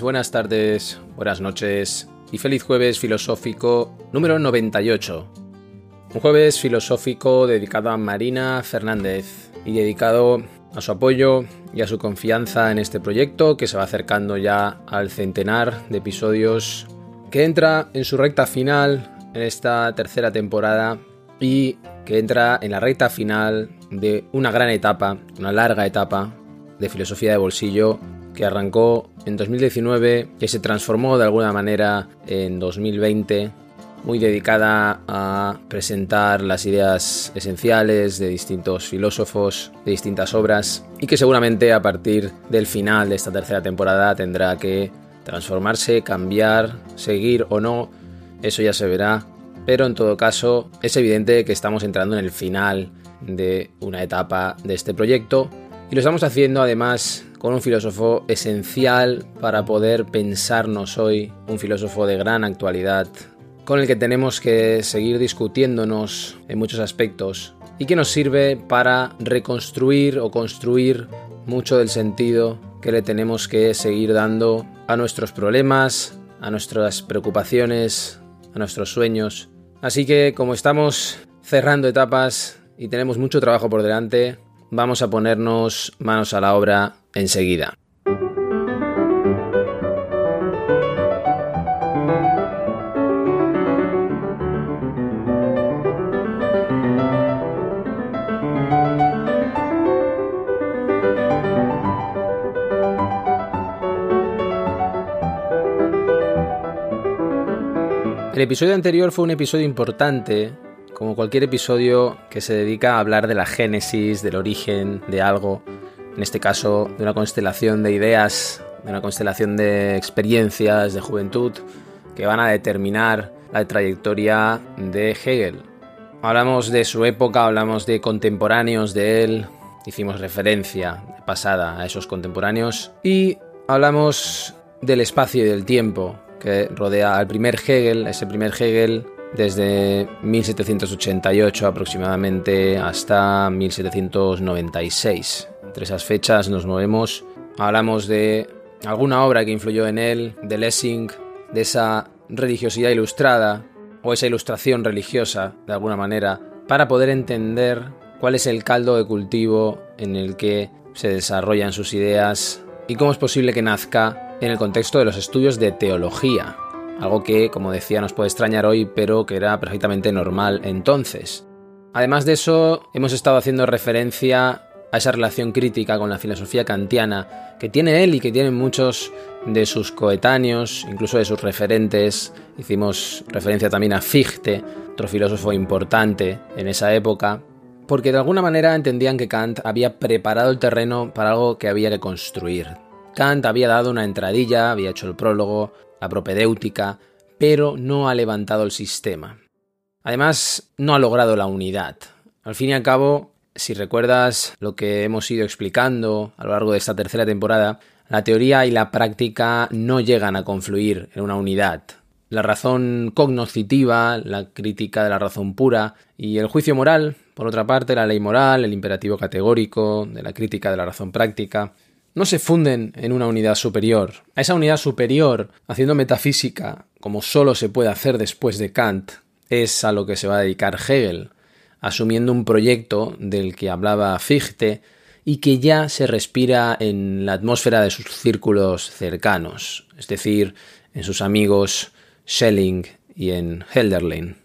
Buenas tardes, buenas noches y feliz jueves filosófico número 98. Un jueves filosófico dedicado a Marina Fernández y dedicado a su apoyo y a su confianza en este proyecto que se va acercando ya al centenar de episodios que entra en su recta final en esta tercera temporada y que entra en la recta final de una gran etapa, una larga etapa de filosofía de bolsillo que arrancó en 2019, que se transformó de alguna manera en 2020, muy dedicada a presentar las ideas esenciales de distintos filósofos, de distintas obras, y que seguramente a partir del final de esta tercera temporada tendrá que transformarse, cambiar, seguir o no, eso ya se verá, pero en todo caso es evidente que estamos entrando en el final de una etapa de este proyecto y lo estamos haciendo además con un filósofo esencial para poder pensarnos hoy, un filósofo de gran actualidad, con el que tenemos que seguir discutiéndonos en muchos aspectos y que nos sirve para reconstruir o construir mucho del sentido que le tenemos que seguir dando a nuestros problemas, a nuestras preocupaciones, a nuestros sueños. Así que como estamos cerrando etapas y tenemos mucho trabajo por delante, vamos a ponernos manos a la obra enseguida. El episodio anterior fue un episodio importante, como cualquier episodio que se dedica a hablar de la génesis, del origen de algo, en este caso de una constelación de ideas, de una constelación de experiencias, de juventud, que van a determinar la trayectoria de Hegel. Hablamos de su época, hablamos de contemporáneos de él, hicimos referencia pasada a esos contemporáneos y hablamos del espacio y del tiempo que rodea al primer Hegel, ese primer Hegel desde 1788 aproximadamente hasta 1796. Entre esas fechas nos movemos, hablamos de alguna obra que influyó en él, de Lessing, de esa religiosidad ilustrada o esa ilustración religiosa de alguna manera, para poder entender cuál es el caldo de cultivo en el que se desarrollan sus ideas y cómo es posible que nazca en el contexto de los estudios de teología, algo que, como decía, nos puede extrañar hoy, pero que era perfectamente normal entonces. Además de eso, hemos estado haciendo referencia a esa relación crítica con la filosofía kantiana que tiene él y que tienen muchos de sus coetáneos, incluso de sus referentes. Hicimos referencia también a Fichte, otro filósofo importante en esa época, porque de alguna manera entendían que Kant había preparado el terreno para algo que había que construir. Kant había dado una entradilla, había hecho el prólogo, la propedéutica, pero no ha levantado el sistema. Además, no ha logrado la unidad. Al fin y al cabo, si recuerdas lo que hemos ido explicando a lo largo de esta tercera temporada, la teoría y la práctica no llegan a confluir en una unidad. La razón cognoscitiva, la crítica de la razón pura y el juicio moral, por otra parte, la ley moral, el imperativo categórico, de la crítica de la razón práctica, no se funden en una unidad superior. A esa unidad superior, haciendo metafísica, como solo se puede hacer después de Kant, es a lo que se va a dedicar Hegel, asumiendo un proyecto del que hablaba Fichte y que ya se respira en la atmósfera de sus círculos cercanos, es decir, en sus amigos Schelling y en Helderlin.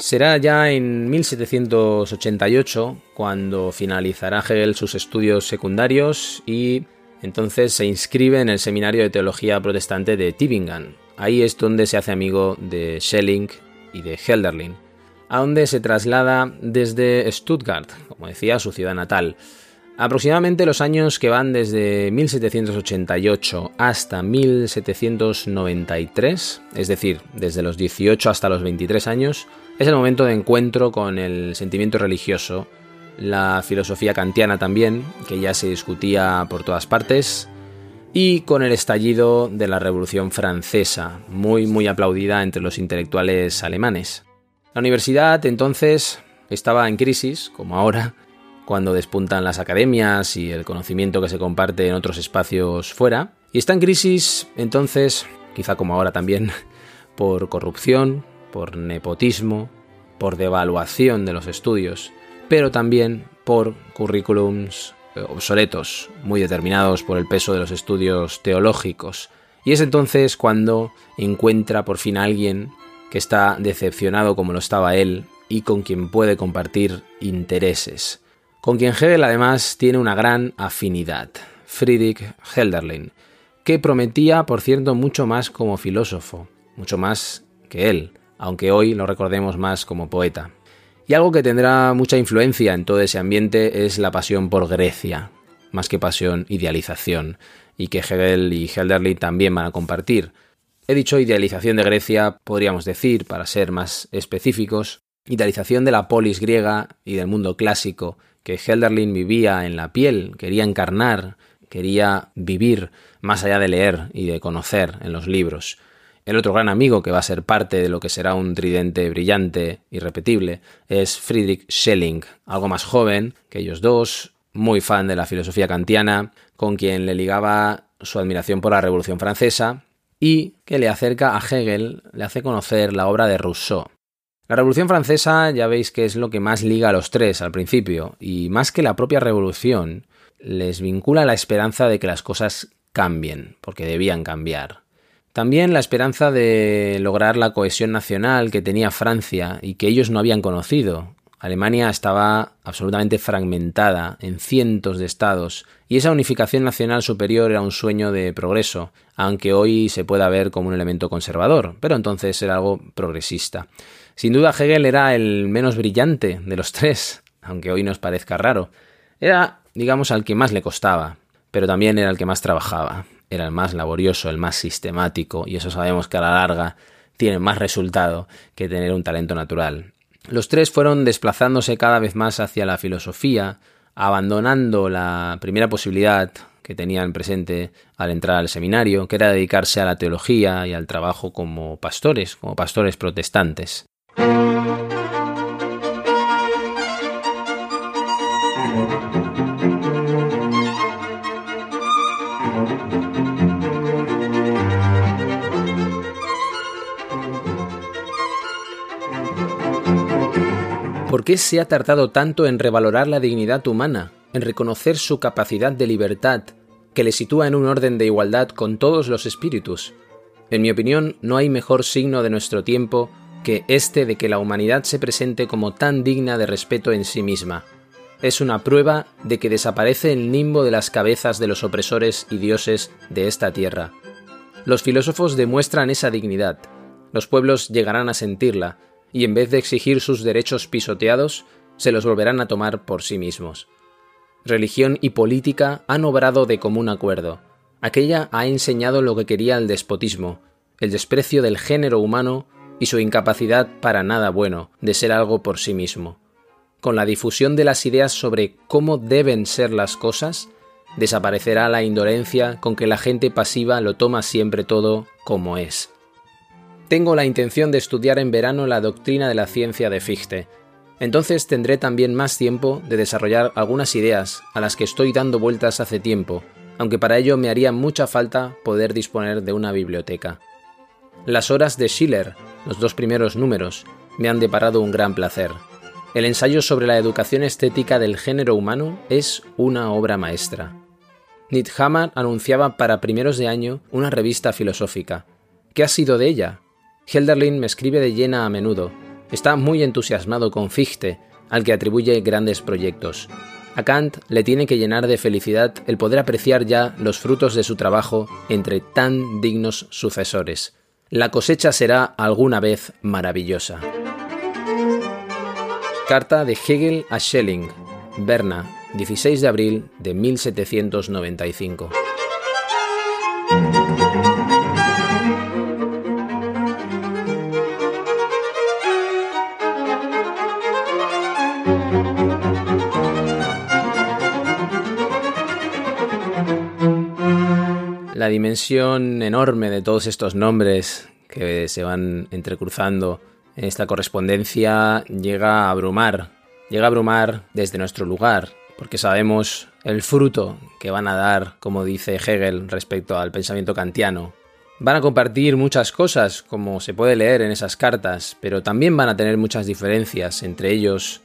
Será ya en 1788 cuando finalizará Hegel sus estudios secundarios y entonces se inscribe en el Seminario de Teología Protestante de Tübingen. Ahí es donde se hace amigo de Schelling y de Helderlin, a donde se traslada desde Stuttgart, como decía, su ciudad natal. Aproximadamente los años que van desde 1788 hasta 1793, es decir, desde los 18 hasta los 23 años, es el momento de encuentro con el sentimiento religioso, la filosofía kantiana también, que ya se discutía por todas partes, y con el estallido de la Revolución Francesa, muy muy aplaudida entre los intelectuales alemanes. La universidad entonces estaba en crisis, como ahora, cuando despuntan las academias y el conocimiento que se comparte en otros espacios fuera. Y está en crisis, entonces, quizá como ahora también, por corrupción, por nepotismo, por devaluación de los estudios, pero también por currículums eh, obsoletos, muy determinados por el peso de los estudios teológicos. Y es entonces cuando encuentra por fin a alguien que está decepcionado como lo estaba él y con quien puede compartir intereses. Con quien Hegel además tiene una gran afinidad, Friedrich Helderlin, que prometía, por cierto, mucho más como filósofo, mucho más que él, aunque hoy lo recordemos más como poeta. Y algo que tendrá mucha influencia en todo ese ambiente es la pasión por Grecia, más que pasión, idealización, y que Hegel y Helderlin también van a compartir. He dicho idealización de Grecia, podríamos decir, para ser más específicos, idealización de la polis griega y del mundo clásico, que Helderlin vivía en la piel, quería encarnar, quería vivir más allá de leer y de conocer en los libros. El otro gran amigo que va a ser parte de lo que será un tridente brillante, irrepetible, es Friedrich Schelling, algo más joven que ellos dos, muy fan de la filosofía kantiana, con quien le ligaba su admiración por la Revolución Francesa y que le acerca a Hegel, le hace conocer la obra de Rousseau. La Revolución Francesa ya veis que es lo que más liga a los tres al principio, y más que la propia revolución, les vincula la esperanza de que las cosas cambien, porque debían cambiar. También la esperanza de lograr la cohesión nacional que tenía Francia y que ellos no habían conocido. Alemania estaba absolutamente fragmentada en cientos de estados y esa unificación nacional superior era un sueño de progreso, aunque hoy se pueda ver como un elemento conservador, pero entonces era algo progresista. Sin duda Hegel era el menos brillante de los tres, aunque hoy nos parezca raro. Era, digamos, al que más le costaba, pero también era el que más trabajaba. Era el más laborioso, el más sistemático, y eso sabemos que a la larga tiene más resultado que tener un talento natural. Los tres fueron desplazándose cada vez más hacia la filosofía, abandonando la primera posibilidad que tenían presente al entrar al seminario, que era dedicarse a la teología y al trabajo como pastores, como pastores protestantes. ¿Por qué se ha tardado tanto en revalorar la dignidad humana, en reconocer su capacidad de libertad, que le sitúa en un orden de igualdad con todos los espíritus? En mi opinión, no hay mejor signo de nuestro tiempo que este de que la humanidad se presente como tan digna de respeto en sí misma. Es una prueba de que desaparece el nimbo de las cabezas de los opresores y dioses de esta tierra. Los filósofos demuestran esa dignidad, los pueblos llegarán a sentirla, y en vez de exigir sus derechos pisoteados, se los volverán a tomar por sí mismos. Religión y política han obrado de común acuerdo. Aquella ha enseñado lo que quería el despotismo, el desprecio del género humano y su incapacidad para nada bueno de ser algo por sí mismo. Con la difusión de las ideas sobre cómo deben ser las cosas, desaparecerá la indolencia con que la gente pasiva lo toma siempre todo como es. Tengo la intención de estudiar en verano la doctrina de la ciencia de Fichte. Entonces tendré también más tiempo de desarrollar algunas ideas a las que estoy dando vueltas hace tiempo, aunque para ello me haría mucha falta poder disponer de una biblioteca. Las horas de Schiller, los dos primeros números, me han deparado un gran placer. El ensayo sobre la educación estética del género humano es una obra maestra. Niethammer anunciaba para primeros de año una revista filosófica. ¿Qué ha sido de ella? Helderlin me escribe de llena a menudo. está muy entusiasmado con Fichte, al que atribuye grandes proyectos. A Kant le tiene que llenar de felicidad el poder apreciar ya los frutos de su trabajo entre tan dignos sucesores. La cosecha será alguna vez maravillosa. Carta de Hegel a Schelling, Berna, 16 de abril de 1795. Dimensión enorme de todos estos nombres que se van entrecruzando en esta correspondencia llega a abrumar, llega a abrumar desde nuestro lugar, porque sabemos el fruto que van a dar, como dice Hegel respecto al pensamiento kantiano. Van a compartir muchas cosas, como se puede leer en esas cartas, pero también van a tener muchas diferencias entre ellos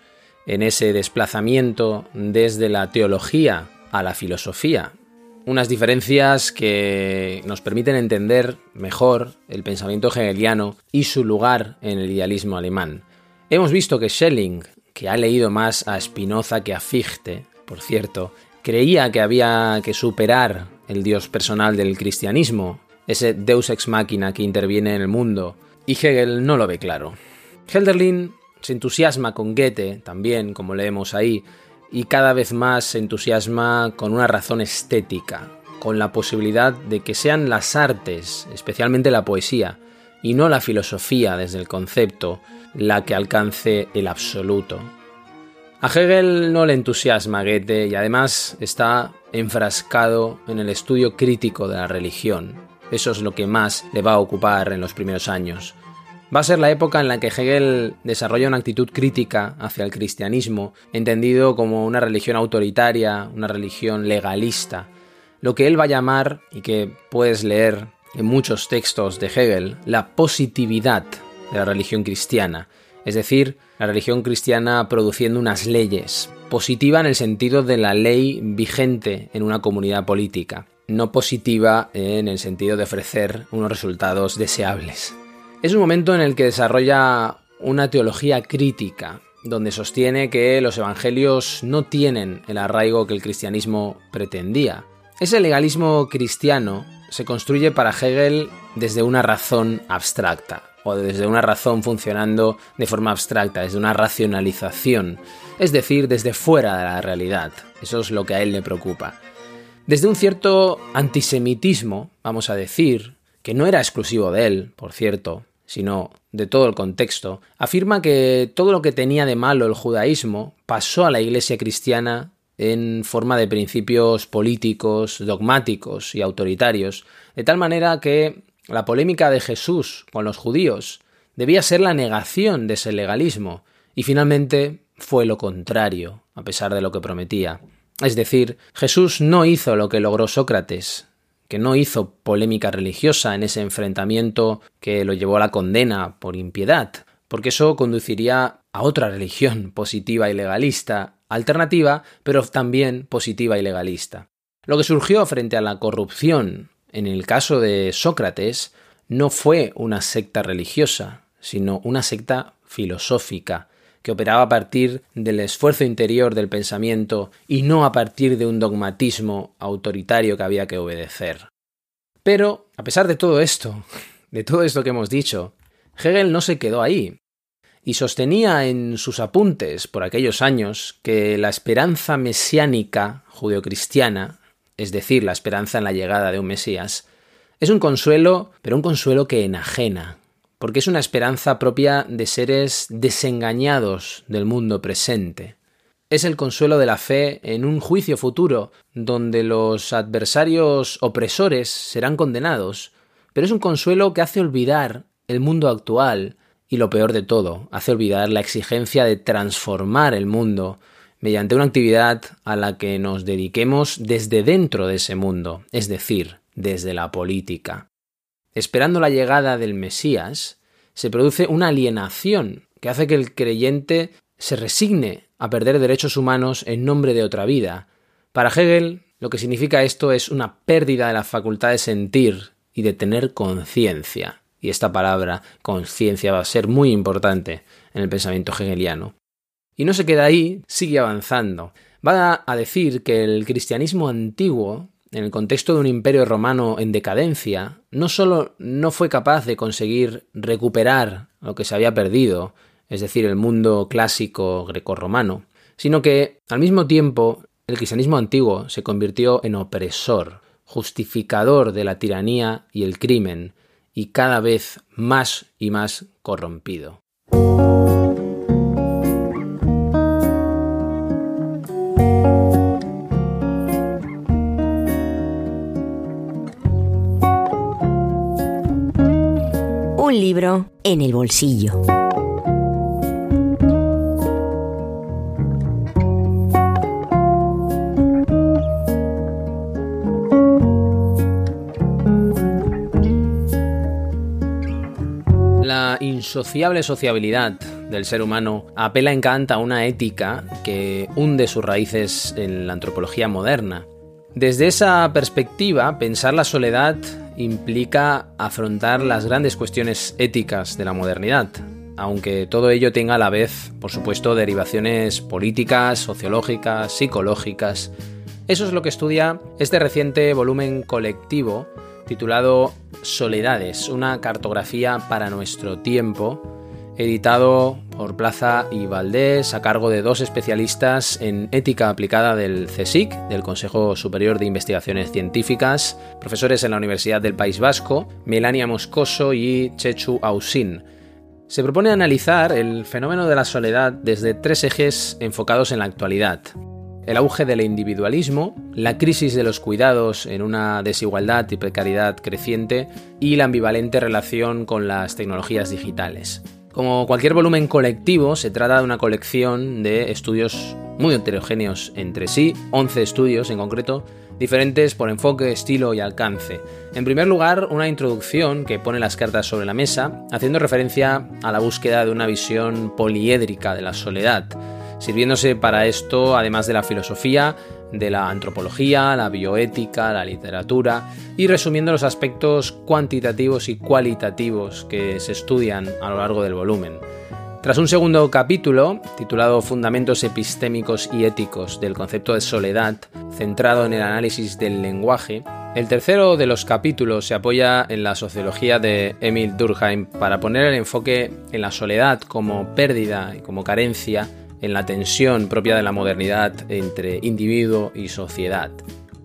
en ese desplazamiento desde la teología a la filosofía, unas diferencias que nos permiten entender mejor el pensamiento hegeliano y su lugar en el idealismo alemán. Hemos visto que Schelling, que ha leído más a Spinoza que a Fichte, por cierto, creía que había que superar el dios personal del cristianismo, ese deus ex machina que interviene en el mundo, y Hegel no lo ve claro. Helderlin se entusiasma con Goethe, también, como leemos ahí, y cada vez más se entusiasma con una razón estética, con la posibilidad de que sean las artes, especialmente la poesía, y no la filosofía desde el concepto, la que alcance el absoluto. A Hegel no le entusiasma Goethe y además está enfrascado en el estudio crítico de la religión. Eso es lo que más le va a ocupar en los primeros años. Va a ser la época en la que Hegel desarrolla una actitud crítica hacia el cristianismo, entendido como una religión autoritaria, una religión legalista, lo que él va a llamar, y que puedes leer en muchos textos de Hegel, la positividad de la religión cristiana, es decir, la religión cristiana produciendo unas leyes, positiva en el sentido de la ley vigente en una comunidad política, no positiva en el sentido de ofrecer unos resultados deseables. Es un momento en el que desarrolla una teología crítica, donde sostiene que los evangelios no tienen el arraigo que el cristianismo pretendía. Ese legalismo cristiano se construye para Hegel desde una razón abstracta, o desde una razón funcionando de forma abstracta, desde una racionalización, es decir, desde fuera de la realidad. Eso es lo que a él le preocupa. Desde un cierto antisemitismo, vamos a decir, que no era exclusivo de él, por cierto, sino de todo el contexto, afirma que todo lo que tenía de malo el judaísmo pasó a la Iglesia cristiana en forma de principios políticos, dogmáticos y autoritarios, de tal manera que la polémica de Jesús con los judíos debía ser la negación de ese legalismo, y finalmente fue lo contrario, a pesar de lo que prometía. Es decir, Jesús no hizo lo que logró Sócrates, que no hizo polémica religiosa en ese enfrentamiento que lo llevó a la condena por impiedad, porque eso conduciría a otra religión positiva y legalista, alternativa, pero también positiva y legalista. Lo que surgió frente a la corrupción en el caso de Sócrates no fue una secta religiosa, sino una secta filosófica, que operaba a partir del esfuerzo interior del pensamiento y no a partir de un dogmatismo autoritario que había que obedecer. Pero, a pesar de todo esto, de todo esto que hemos dicho, Hegel no se quedó ahí, y sostenía en sus apuntes por aquellos años que la esperanza mesiánica judeocristiana, es decir, la esperanza en la llegada de un Mesías, es un consuelo, pero un consuelo que enajena, porque es una esperanza propia de seres desengañados del mundo presente. Es el consuelo de la fe en un juicio futuro, donde los adversarios opresores serán condenados, pero es un consuelo que hace olvidar el mundo actual y lo peor de todo, hace olvidar la exigencia de transformar el mundo mediante una actividad a la que nos dediquemos desde dentro de ese mundo, es decir, desde la política. Esperando la llegada del Mesías, se produce una alienación que hace que el creyente se resigne a perder derechos humanos en nombre de otra vida. Para Hegel, lo que significa esto es una pérdida de la facultad de sentir y de tener conciencia, y esta palabra, conciencia, va a ser muy importante en el pensamiento hegeliano. Y no se queda ahí, sigue avanzando. Va a decir que el cristianismo antiguo, en el contexto de un imperio romano en decadencia, no solo no fue capaz de conseguir recuperar lo que se había perdido, es decir, el mundo clásico grecorromano, sino que, al mismo tiempo, el cristianismo antiguo se convirtió en opresor, justificador de la tiranía y el crimen, y cada vez más y más corrompido. Un libro en el bolsillo. insociable sociabilidad del ser humano apela en Kant a una ética que hunde sus raíces en la antropología moderna. Desde esa perspectiva, pensar la soledad implica afrontar las grandes cuestiones éticas de la modernidad, aunque todo ello tenga a la vez, por supuesto, derivaciones políticas, sociológicas, psicológicas. Eso es lo que estudia este reciente volumen colectivo titulado Soledades, una cartografía para nuestro tiempo, editado por Plaza y Valdés a cargo de dos especialistas en ética aplicada del CSIC, del Consejo Superior de Investigaciones Científicas, profesores en la Universidad del País Vasco, Melania Moscoso y Chechu Ausin. Se propone analizar el fenómeno de la soledad desde tres ejes enfocados en la actualidad, el auge del individualismo, la crisis de los cuidados en una desigualdad y precariedad creciente y la ambivalente relación con las tecnologías digitales. Como cualquier volumen colectivo, se trata de una colección de estudios muy heterogéneos entre sí, 11 estudios en concreto, diferentes por enfoque, estilo y alcance. En primer lugar, una introducción que pone las cartas sobre la mesa, haciendo referencia a la búsqueda de una visión poliédrica de la soledad, sirviéndose para esto, además de la filosofía, de la antropología, la bioética, la literatura, y resumiendo los aspectos cuantitativos y cualitativos que se estudian a lo largo del volumen. Tras un segundo capítulo, titulado Fundamentos epistémicos y éticos del concepto de soledad, centrado en el análisis del lenguaje, el tercero de los capítulos se apoya en la sociología de Emil Durkheim para poner el enfoque en la soledad como pérdida y como carencia en la tensión propia de la modernidad entre individuo y sociedad.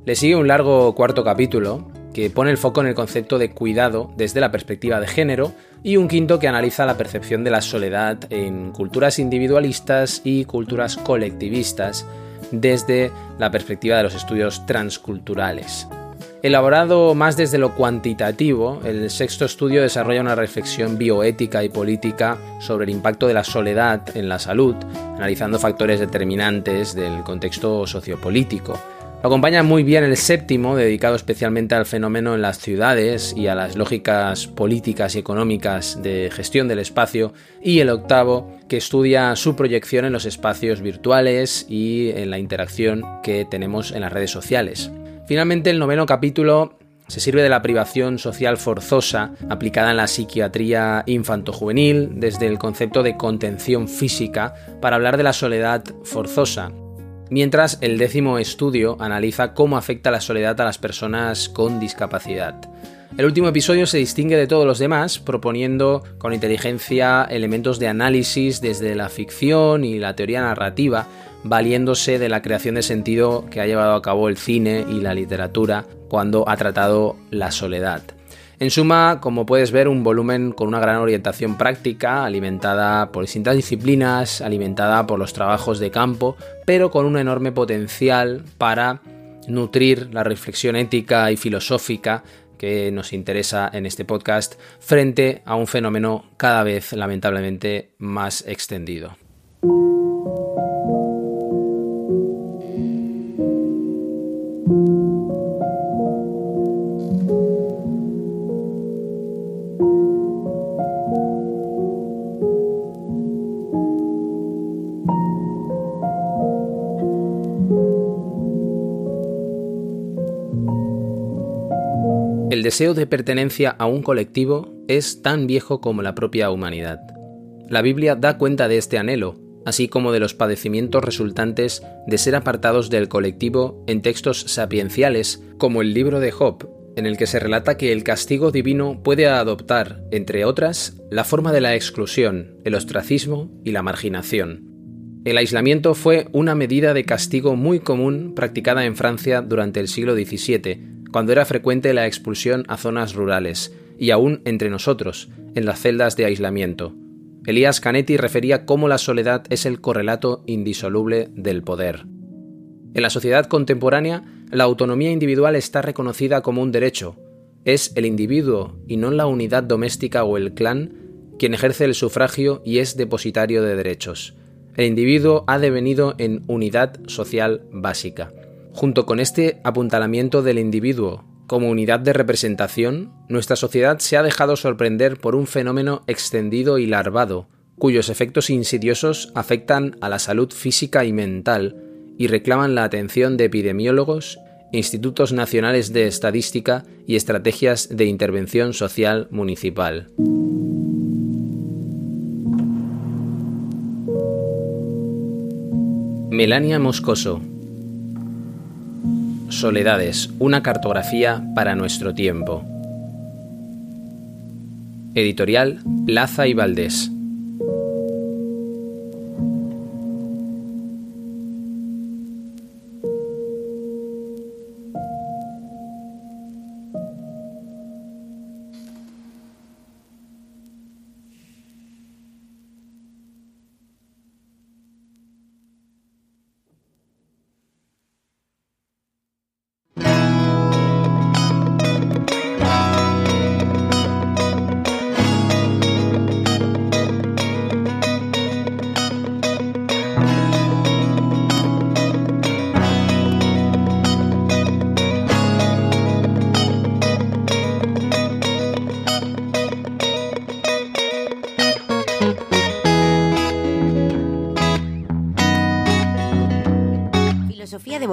Le sigue un largo cuarto capítulo que pone el foco en el concepto de cuidado desde la perspectiva de género y un quinto que analiza la percepción de la soledad en culturas individualistas y culturas colectivistas desde la perspectiva de los estudios transculturales. Elaborado más desde lo cuantitativo, el sexto estudio desarrolla una reflexión bioética y política sobre el impacto de la soledad en la salud, analizando factores determinantes del contexto sociopolítico. Lo acompaña muy bien el séptimo, dedicado especialmente al fenómeno en las ciudades y a las lógicas políticas y económicas de gestión del espacio, y el octavo, que estudia su proyección en los espacios virtuales y en la interacción que tenemos en las redes sociales. Finalmente, el noveno capítulo se sirve de la privación social forzosa aplicada en la psiquiatría infantojuvenil desde el concepto de contención física para hablar de la soledad forzosa, mientras el décimo estudio analiza cómo afecta la soledad a las personas con discapacidad. El último episodio se distingue de todos los demás, proponiendo con inteligencia elementos de análisis desde la ficción y la teoría narrativa valiéndose de la creación de sentido que ha llevado a cabo el cine y la literatura cuando ha tratado la soledad. En suma, como puedes ver, un volumen con una gran orientación práctica, alimentada por distintas disciplinas, alimentada por los trabajos de campo, pero con un enorme potencial para nutrir la reflexión ética y filosófica que nos interesa en este podcast frente a un fenómeno cada vez lamentablemente más extendido. El deseo de pertenencia a un colectivo es tan viejo como la propia humanidad. La Biblia da cuenta de este anhelo, así como de los padecimientos resultantes de ser apartados del colectivo en textos sapienciales como el libro de Job, en el que se relata que el castigo divino puede adoptar, entre otras, la forma de la exclusión, el ostracismo y la marginación. El aislamiento fue una medida de castigo muy común practicada en Francia durante el siglo XVII, cuando era frecuente la expulsión a zonas rurales, y aún entre nosotros, en las celdas de aislamiento. Elías Canetti refería cómo la soledad es el correlato indisoluble del poder. En la sociedad contemporánea, la autonomía individual está reconocida como un derecho. Es el individuo, y no la unidad doméstica o el clan, quien ejerce el sufragio y es depositario de derechos. El individuo ha devenido en unidad social básica. Junto con este apuntalamiento del individuo como unidad de representación, nuestra sociedad se ha dejado sorprender por un fenómeno extendido y larvado, cuyos efectos insidiosos afectan a la salud física y mental y reclaman la atención de epidemiólogos, institutos nacionales de estadística y estrategias de intervención social municipal. Melania Moscoso Soledades, una cartografía para nuestro tiempo. Editorial Plaza y Valdés.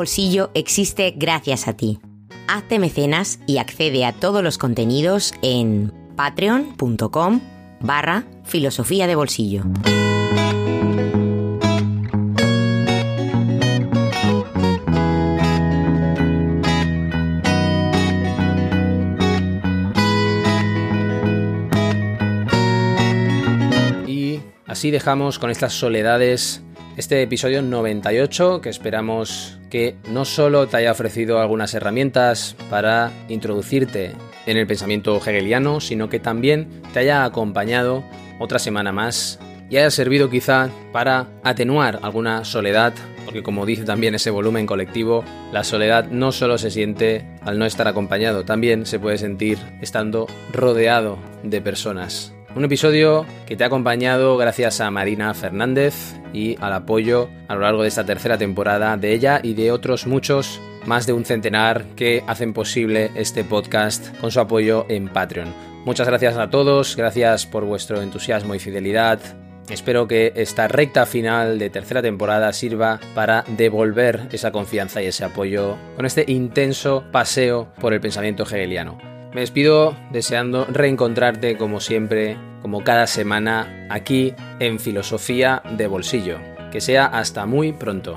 Bolsillo existe gracias a ti. Hazte mecenas y accede a todos los contenidos en patreon.com barra filosofía de bolsillo. Y así dejamos con estas soledades este episodio 98 que esperamos que no solo te haya ofrecido algunas herramientas para introducirte en el pensamiento hegeliano, sino que también te haya acompañado otra semana más y haya servido quizá para atenuar alguna soledad, porque como dice también ese volumen colectivo, la soledad no solo se siente al no estar acompañado, también se puede sentir estando rodeado de personas. Un episodio que te ha acompañado gracias a Marina Fernández y al apoyo a lo largo de esta tercera temporada de ella y de otros muchos, más de un centenar, que hacen posible este podcast con su apoyo en Patreon. Muchas gracias a todos, gracias por vuestro entusiasmo y fidelidad. Espero que esta recta final de tercera temporada sirva para devolver esa confianza y ese apoyo con este intenso paseo por el pensamiento hegeliano. Me despido deseando reencontrarte como siempre, como cada semana, aquí en Filosofía de Bolsillo. Que sea hasta muy pronto.